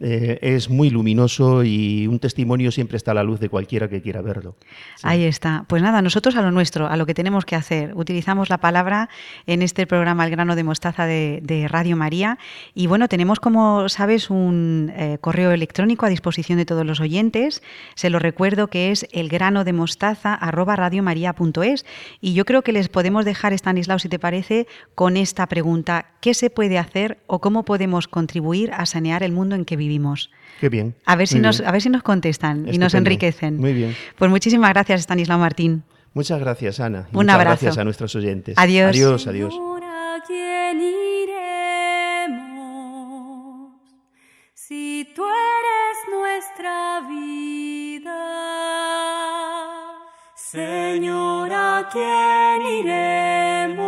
Speaker 4: eh, es muy luminoso y un testimonio siempre está a la luz de cualquiera que quiera verlo.
Speaker 1: Ahí está. Pues nada, nosotros a lo nuestro, a lo que tenemos que hacer. Utilizamos la palabra en este programa El grano de mostaza de, Radio María. Y bueno, tenemos, como sabes, un eh, correo electrónico a disposición de todos los oyentes. Se lo recuerdo que es elgranodemostaza.radiomaría.es. Y yo creo que les podemos dejar, Stanislao, si te parece, con esta pregunta. ¿Qué se puede hacer o cómo podemos contribuir a sanear el mundo en que vivimos? Vivimos.
Speaker 4: Qué bien.
Speaker 1: A ver, si nos, a ver si nos contestan y nos enriquecen.
Speaker 4: Muy bien.
Speaker 1: Pues muchísimas gracias, Stanislao Martín.
Speaker 4: Muchas gracias, Ana.
Speaker 1: Un
Speaker 4: muchas
Speaker 1: abrazo.
Speaker 4: Gracias a nuestros oyentes.
Speaker 1: Adiós.
Speaker 4: Adiós, adiós.
Speaker 5: Si tú eres nuestra vida, Señora, quién iremos?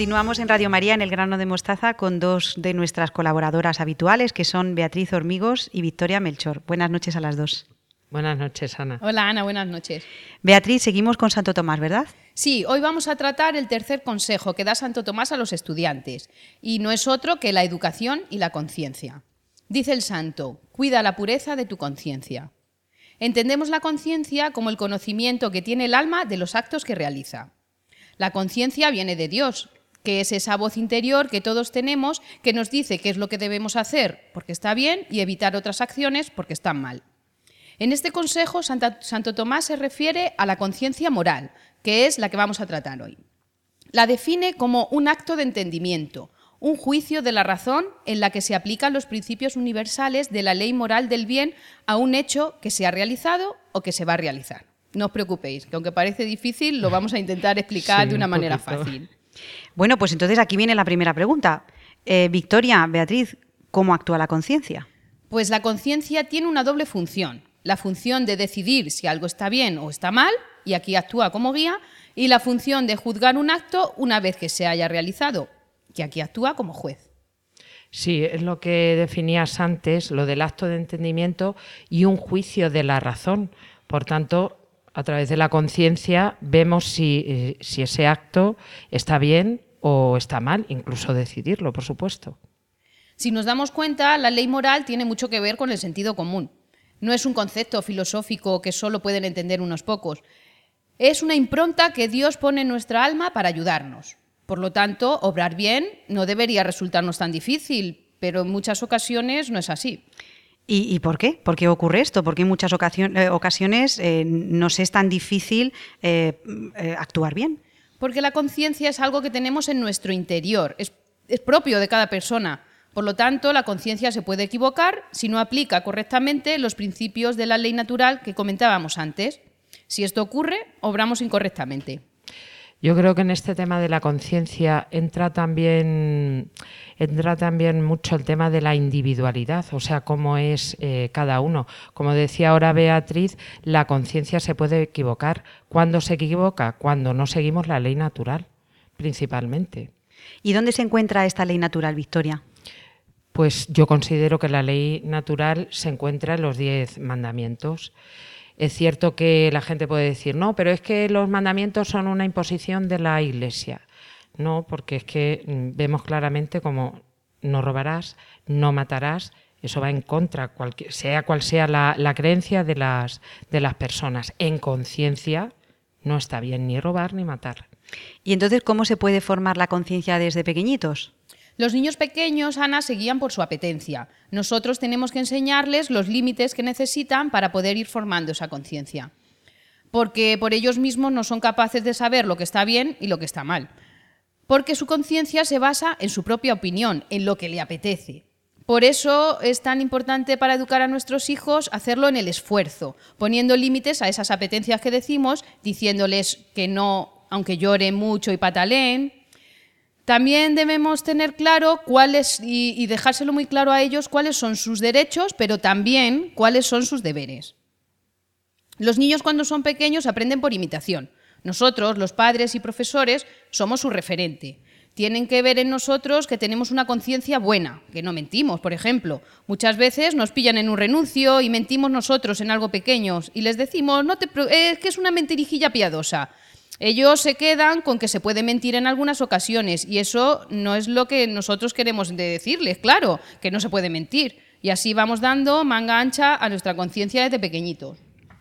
Speaker 1: Continuamos en Radio María en el grano de mostaza con dos de nuestras colaboradoras habituales, que son Beatriz Hormigos y Victoria Melchor. Buenas noches a las dos.
Speaker 6: Buenas noches, Ana.
Speaker 7: Hola, Ana, buenas noches.
Speaker 1: Beatriz, seguimos con Santo Tomás, ¿verdad?
Speaker 7: Sí, hoy vamos a tratar el tercer consejo que da Santo Tomás a los estudiantes, y no es otro que la educación y la conciencia. Dice el santo, cuida la pureza de tu conciencia. Entendemos la conciencia como el conocimiento que tiene el alma de los actos que realiza. La conciencia viene de Dios, que es esa voz interior que todos tenemos que nos dice qué es lo que debemos hacer porque está bien y evitar otras acciones porque están mal. En este consejo, Santo Tomás se refiere a la conciencia moral, que es la que vamos a tratar hoy. La define como un acto de entendimiento, un juicio de la razón en la que se aplican los principios universales de la ley moral del bien a un hecho que se ha realizado o que se va a realizar. No os preocupéis, que aunque parece difícil, lo vamos a intentar explicar de una manera fácil.
Speaker 1: Bueno, pues entonces aquí viene la primera pregunta. Eh, Victoria, Beatriz, ¿cómo actúa la conciencia?
Speaker 7: Pues la conciencia tiene una doble función. La función de decidir si algo está bien o está mal, y aquí actúa como guía, y la función de juzgar un acto una vez que se haya realizado, que aquí actúa como juez.
Speaker 6: Sí, es lo que definías antes, lo del acto de entendimiento y un juicio de la razón. Por tanto, a través de la conciencia vemos si, eh, si, ese acto está bien o está mal, incluso decidirlo, por supuesto.
Speaker 7: Si nos damos cuenta, la ley moral tiene mucho que ver con el sentido común. No es un concepto filosófico que solo pueden entender unos pocos. Es una impronta que Dios pone en nuestra alma para ayudarnos. Por lo tanto, obrar bien no debería resultarnos tan difícil, pero en muchas ocasiones no es así.
Speaker 1: ¿Y, por qué? ¿Por qué ocurre esto? ¿Por qué en muchas eh, ocasiones eh, nos es tan difícil eh, actuar bien?
Speaker 7: Porque la conciencia es algo que tenemos en nuestro interior, es propio de cada persona. Por lo tanto, la conciencia se puede equivocar si no aplica correctamente los principios de la ley natural que comentábamos antes. Si esto ocurre, obramos incorrectamente.
Speaker 6: Yo creo que en este tema de la conciencia entra también, entra también mucho el tema de la individualidad, o sea, cómo es eh, cada uno. Como decía ahora Beatriz, la conciencia se puede equivocar. ¿Cuándo se equivoca? Cuando no seguimos la ley natural, principalmente.
Speaker 1: ¿Y dónde se encuentra esta ley natural, Victoria?
Speaker 6: Pues yo considero que la ley natural se encuentra en los diez mandamientos. Es cierto que la gente puede decir, no, pero es que los mandamientos son una imposición de la Iglesia. No, porque es que mm, vemos claramente como no robarás, no matarás, eso va en contra, sea cual sea la, la creencia de las, de las personas. En conciencia no está bien ni robar ni matar.
Speaker 1: ¿Y entonces cómo se puede formar la conciencia desde pequeñitos?
Speaker 7: Los niños pequeños, Ana, se guían por su apetencia. Nosotros tenemos que enseñarles los límites que necesitan para poder ir formando esa conciencia. Porque por ellos mismos no son capaces de saber lo que está bien y lo que está mal. Porque su conciencia se basa en su propia opinión, en lo que le apetece. Por eso es tan importante para educar a nuestros hijos hacerlo en el esfuerzo, poniendo límites a esas apetencias que decimos, diciéndoles que no, aunque lloren mucho y pataleen, también debemos tener claro cuáles y, dejárselo muy claro a ellos cuáles son sus derechos, pero también cuáles son sus deberes. Los niños cuando son pequeños aprenden por imitación. Nosotros, los padres y profesores, somos su referente. Tienen que ver en nosotros que tenemos una conciencia buena, que no mentimos, por ejemplo. Muchas veces nos pillan en un renuncio y mentimos nosotros en algo pequeño y les decimos, no te es que es una mentirijilla piadosa. Ellos se quedan con que se puede mentir en algunas ocasiones y eso no es lo que nosotros queremos decirles, claro, que no se puede mentir. Y así vamos dando manga ancha a nuestra conciencia desde pequeñitos.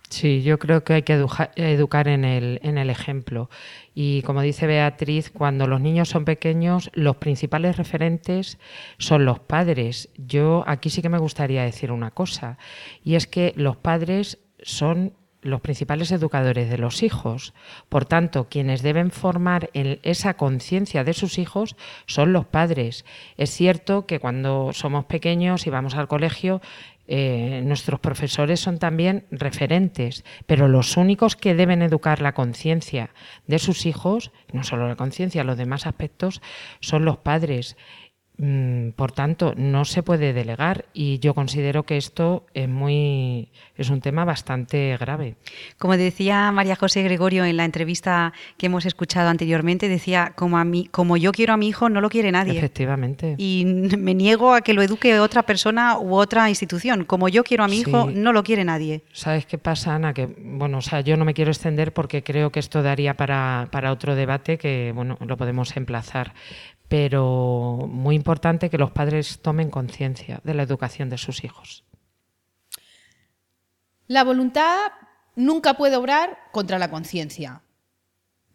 Speaker 6: Sí, yo creo que hay que educar en el, en el ejemplo. Y como dice Beatriz, cuando los niños son pequeños, los principales referentes son los padres. Yo aquí sí que me gustaría decir una cosa, y es que los padres son los principales educadores de los hijos. Por tanto, quienes deben formar esa conciencia de sus hijos son los padres. Es cierto que cuando somos pequeños y vamos al colegio, eh, nuestros profesores son también referentes, pero los únicos que deben educar la conciencia de sus hijos, no solo la conciencia, los demás aspectos, son los padres por tanto, no se puede delegar y yo considero que esto es muy es un tema bastante grave.
Speaker 1: Como decía María José Gregorio en la entrevista que hemos escuchado anteriormente, decía como a mí, como yo quiero a mi hijo, no lo quiere nadie.
Speaker 6: Efectivamente.
Speaker 1: Y me niego a que lo eduque otra persona u otra institución. Como yo quiero a mi hijo, no lo quiere nadie.
Speaker 6: ¿Sabes qué pasa, Ana? Que bueno, o sea, yo no me quiero extender porque creo que esto daría para, para otro debate que bueno, lo podemos emplazar pero muy importante que los padres tomen conciencia de la educación de sus hijos.
Speaker 7: La voluntad nunca puede obrar contra la conciencia,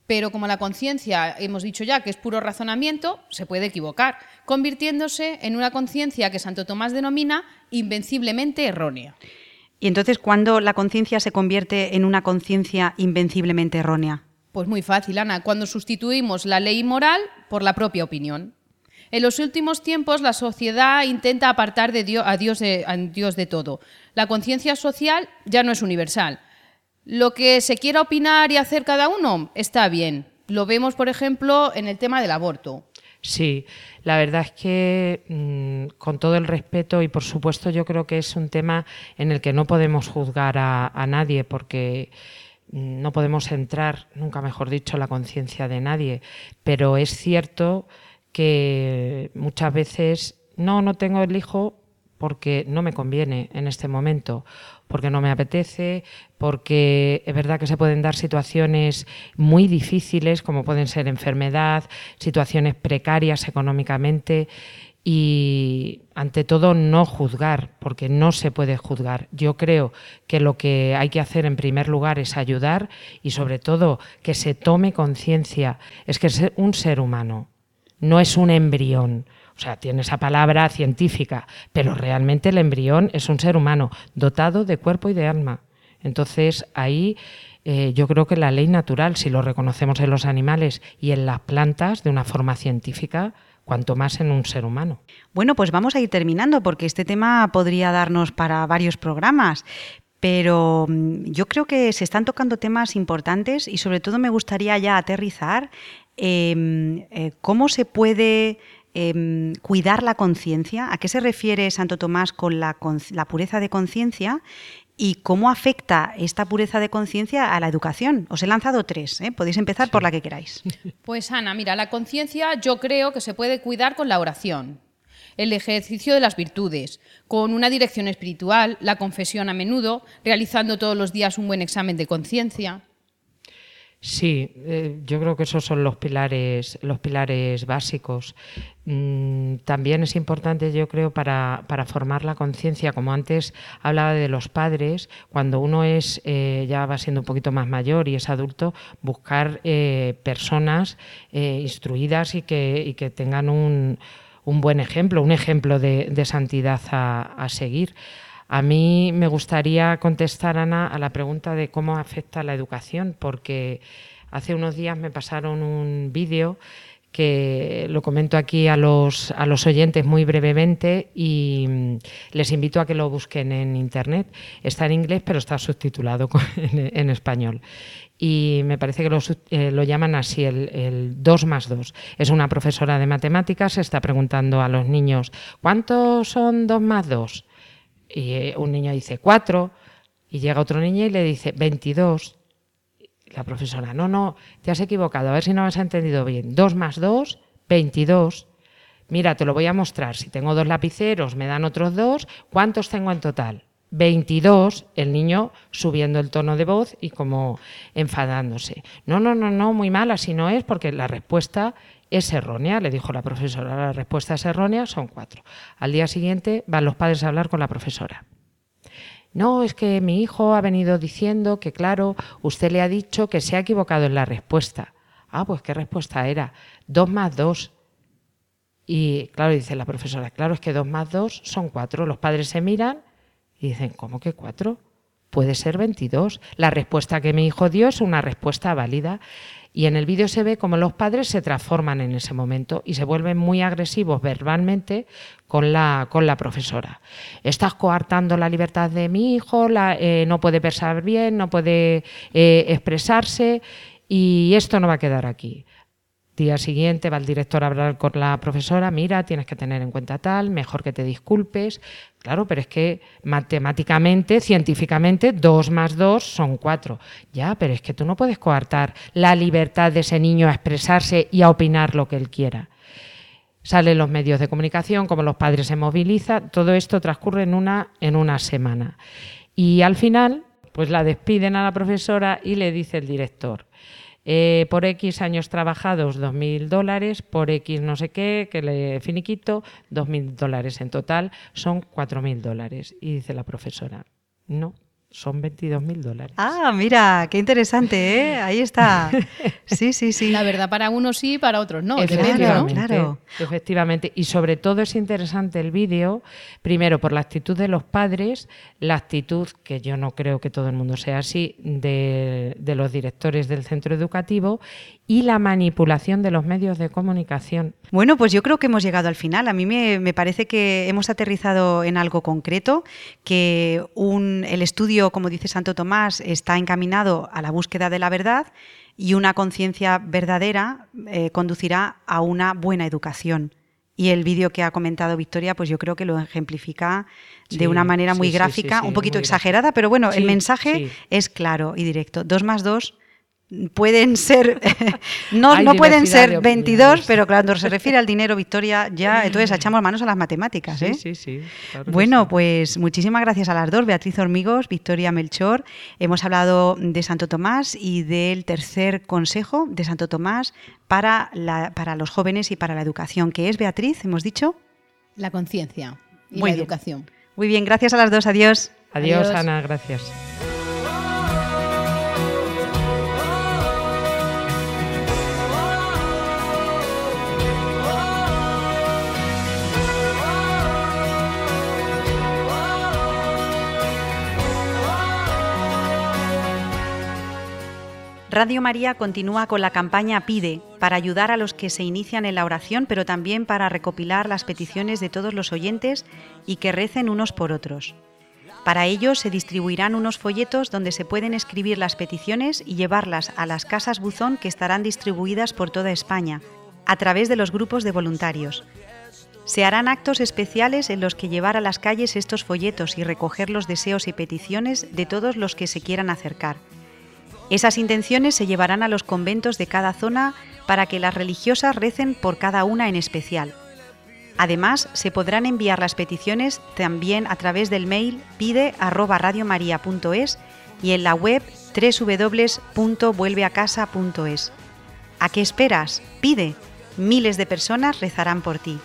Speaker 7: pero como la conciencia, hemos dicho ya que es puro razonamiento, se puede equivocar, convirtiéndose en una conciencia que Santo Tomás denomina invenciblemente errónea.
Speaker 1: ¿Y entonces cuándo la conciencia se convierte en una conciencia invenciblemente errónea?
Speaker 7: Pues muy fácil, Ana, cuando sustituimos la ley moral por la propia opinión. En los últimos tiempos la sociedad intenta apartar de Dios, a, Dios de, todo. La conciencia social ya no es universal. Lo que se quiera opinar y hacer cada uno está bien. Lo vemos, por ejemplo, en el tema del aborto.
Speaker 6: Sí, la verdad es que mm, con todo el respeto y por supuesto yo creo que es un tema en el que no podemos juzgar a nadie porque no podemos entrar, nunca mejor dicho, la conciencia de nadie, pero es cierto que muchas veces no, no tengo el hijo porque no me conviene en este momento, porque no me apetece, porque es verdad que se pueden dar situaciones muy difíciles, como pueden ser enfermedad, situaciones precarias económicamente, y ante todo no juzgar, porque no se puede juzgar. Yo creo que lo que hay que hacer en primer lugar es ayudar y sobre todo que se tome conciencia. Es que un ser humano, no es un embrión. O sea, tiene esa palabra científica, pero realmente el embrión es un ser humano dotado de cuerpo y de alma. Entonces ahí eh, yo creo que la ley natural, si lo reconocemos en los animales y en las plantas de una forma científica, cuanto más en un ser humano.
Speaker 1: Bueno, pues vamos a ir terminando porque este tema podría darnos para varios programas. Pero mm, yo creo que se están tocando temas importantes y sobre todo me gustaría ya aterrizar em, eh, cómo se puede em, cuidar la conciencia, a qué se refiere Santo Tomás con la, la pureza de conciencia ¿Y cómo afecta esta pureza de conciencia a la educación? Os he lanzado tres, ¿eh? podéis empezar por la que queráis.
Speaker 7: Pues Ana, mira, la conciencia yo creo que se puede cuidar con la oración, el ejercicio de las virtudes, con una dirección espiritual, la confesión a menudo, realizando todos los días un buen examen de conciencia.
Speaker 6: Sí, eh, yo creo que esos son los pilares, los pilares básicos. Mm, también es importante, yo creo, para, formar la conciencia, como antes hablaba de los padres, cuando uno es eh, ya va siendo un poquito más mayor y es adulto, buscar eh, personas instruidas y que, que tengan un, buen ejemplo, un ejemplo de, santidad a seguir. A mí me gustaría contestar, Ana, a la pregunta de cómo afecta la educación, porque hace unos días me pasaron un vídeo que lo comento aquí a los, a los oyentes muy brevemente y mm, les invito a que lo busquen en Internet. Está en inglés, pero está subtitulado en, español. Y me parece que lo, eh, lo llaman así, el, el 2 más 2. Es una profesora de matemáticas, está preguntando a los niños, ¿cuántos son 2 más 2? Y eh, un niño dice cuatro, y llega otro niño y le dice 22. La profesora, no, no, te has equivocado, a ver si no has entendido bien. 2 más 2, 22. Mira, te lo voy a mostrar. Si tengo dos lapiceros, me dan otros dos. ¿Cuántos tengo en total? 22, el niño subiendo el tono de voz y como enfadándose. No, no, no, no, muy mal, así no es, porque la respuesta es errónea, le dijo la profesora. La respuesta es errónea, son cuatro. Al día siguiente van los padres a hablar con la profesora. No, es que mi hijo ha venido diciendo que, claro, usted le ha dicho que se ha equivocado en la respuesta. Ah, pues qué respuesta era. Dos más dos. Y claro, dice la profesora, claro, es que dos más dos son cuatro. Los padres se miran y dicen, ¿cómo que cuatro? Puede ser 22. La respuesta que mi hijo dio es una respuesta válida. Y en el vídeo se ve cómo los padres se transforman en ese momento y se vuelven muy agresivos verbalmente con la, con la profesora. Estás coartando la libertad de mi hijo, eh, no puede pensar bien, no puede eh, expresarse y esto no va a quedar aquí. Día siguiente va el director a hablar con la profesora, mira, tienes que tener en cuenta tal, mejor que te disculpes. Claro, pero es que matemáticamente, científicamente, dos más dos son cuatro. Ya, pero es que tú no puedes coartar la libertad de ese niño a expresarse y a opinar lo que él quiera. Salen los medios de comunicación, como los padres se movilizan, todo esto transcurre en una, en una semana. Y al final, pues la despiden a la profesora y le dice el director, eh, por X años trabajados 2.000 dólares, por X no sé qué, que le finiquito, 2.000 dólares en total, son 4.000 dólares. Y dice la profesora, no, son 22 mil dólares.
Speaker 1: Ah, mira, qué interesante, ¿eh? Ahí está. Sí, sí, sí.
Speaker 7: La verdad, para unos sí, para otros no.
Speaker 6: Efectivamente,
Speaker 1: Claro.
Speaker 6: efectivamente. Y sobre todo es interesante el vídeo, primero por la actitud de los padres, la actitud, que yo no creo que todo el mundo sea así, de, de los directores del centro educativo y la manipulación de los medios de comunicación.
Speaker 1: Bueno, pues yo creo que hemos llegado al final. A mí me, me parece que hemos aterrizado en algo concreto, que un- el estudio, como dice Santo Tomás, está encaminado a la búsqueda de la verdad y una conciencia verdadera eh, conducirá a una buena educación. Y el vídeo que ha comentado Victoria, pues yo creo que lo ejemplifica de una manera muy
Speaker 6: sí,
Speaker 1: gráfica,
Speaker 6: sí,
Speaker 1: un poquito exagerada, pero bueno, el mensaje es claro y directo. Dos más dos pueden ser, no, no pueden ser
Speaker 6: opiniones.
Speaker 1: 22, pero cuando se refiere al dinero, Victoria, ya entonces echamos manos a las matemáticas. ¿eh?
Speaker 6: Sí, sí, sí. claro que
Speaker 1: Bueno,
Speaker 6: sí.
Speaker 1: pues muchísimas gracias a las dos, Beatriz Hormigos, Victoria Melchor. Hemos hablado de Santo Tomás y del tercer consejo de Santo Tomás para, la- para los jóvenes y para la educación, que es Beatriz, hemos dicho.
Speaker 7: La conciencia y
Speaker 1: Muy
Speaker 7: la
Speaker 1: bien.
Speaker 7: educación.
Speaker 1: Muy bien, gracias a las dos, adiós.
Speaker 6: Adiós,
Speaker 7: Adiós.
Speaker 6: Ana, gracias.
Speaker 1: Radio María continúa con la campaña Pide para ayudar a los que se inician en la oración, pero también para recopilar las peticiones de todos los oyentes y que recen unos por otros. Para ello se distribuirán unos folletos donde se pueden escribir las peticiones y llevarlas a las casas buzón que estarán distribuidas por toda España, a través de los grupos de voluntarios. Se harán actos especiales en los que llevar a las calles estos folletos y recoger los deseos y peticiones de todos los que se quieran acercar. Esas intenciones se llevarán a los conventos de cada zona para que las religiosas recen por cada una en especial. Además, se podrán enviar las peticiones también a través del mail pide@radiomaria.es y en la web www.vuelveacasa.es. ¿A qué esperas? Pide. Miles de personas rezarán por ti.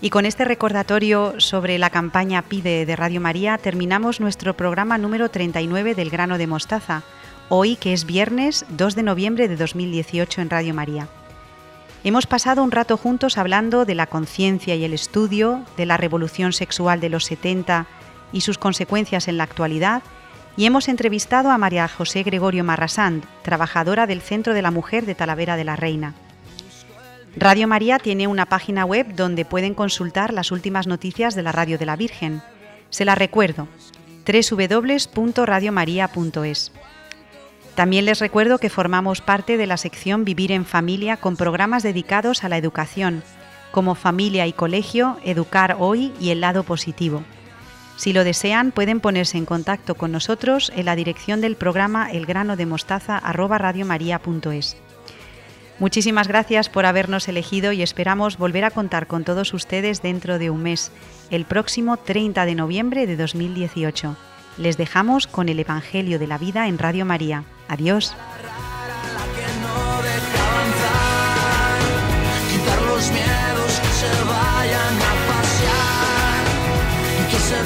Speaker 1: Y con este recordatorio sobre la campaña Pide de Radio María terminamos nuestro programa número 39 del grano de mostaza, hoy que es viernes 2 de noviembre de 2018 en Radio María. Hemos pasado un rato juntos hablando de la conciencia y el estudio, de la revolución sexual de los 70 y sus consecuencias en la actualidad, y hemos entrevistado a María José Gregorio Marrasant, trabajadora del Centro de la Mujer de Talavera de la Reina. Radio María tiene una página web donde pueden consultar las últimas noticias de la Radio de la Virgen. Se la recuerdo, www.radiomaria.es. También les recuerdo que formamos parte de la sección Vivir en Familia con programas dedicados a la educación, como Familia y Colegio, Educar Hoy y El Lado Positivo. Si lo desean, pueden ponerse en contacto con nosotros en la dirección del programa elgranodemostaza@radiomaria.es. Muchísimas gracias por habernos elegido y esperamos volver a contar con todos ustedes dentro de un mes, el próximo 30 de noviembre de 2018. Les dejamos con el Evangelio de la Vida en Radio María. Adiós.
Speaker 8: los miedos que se vayan a pasear y que se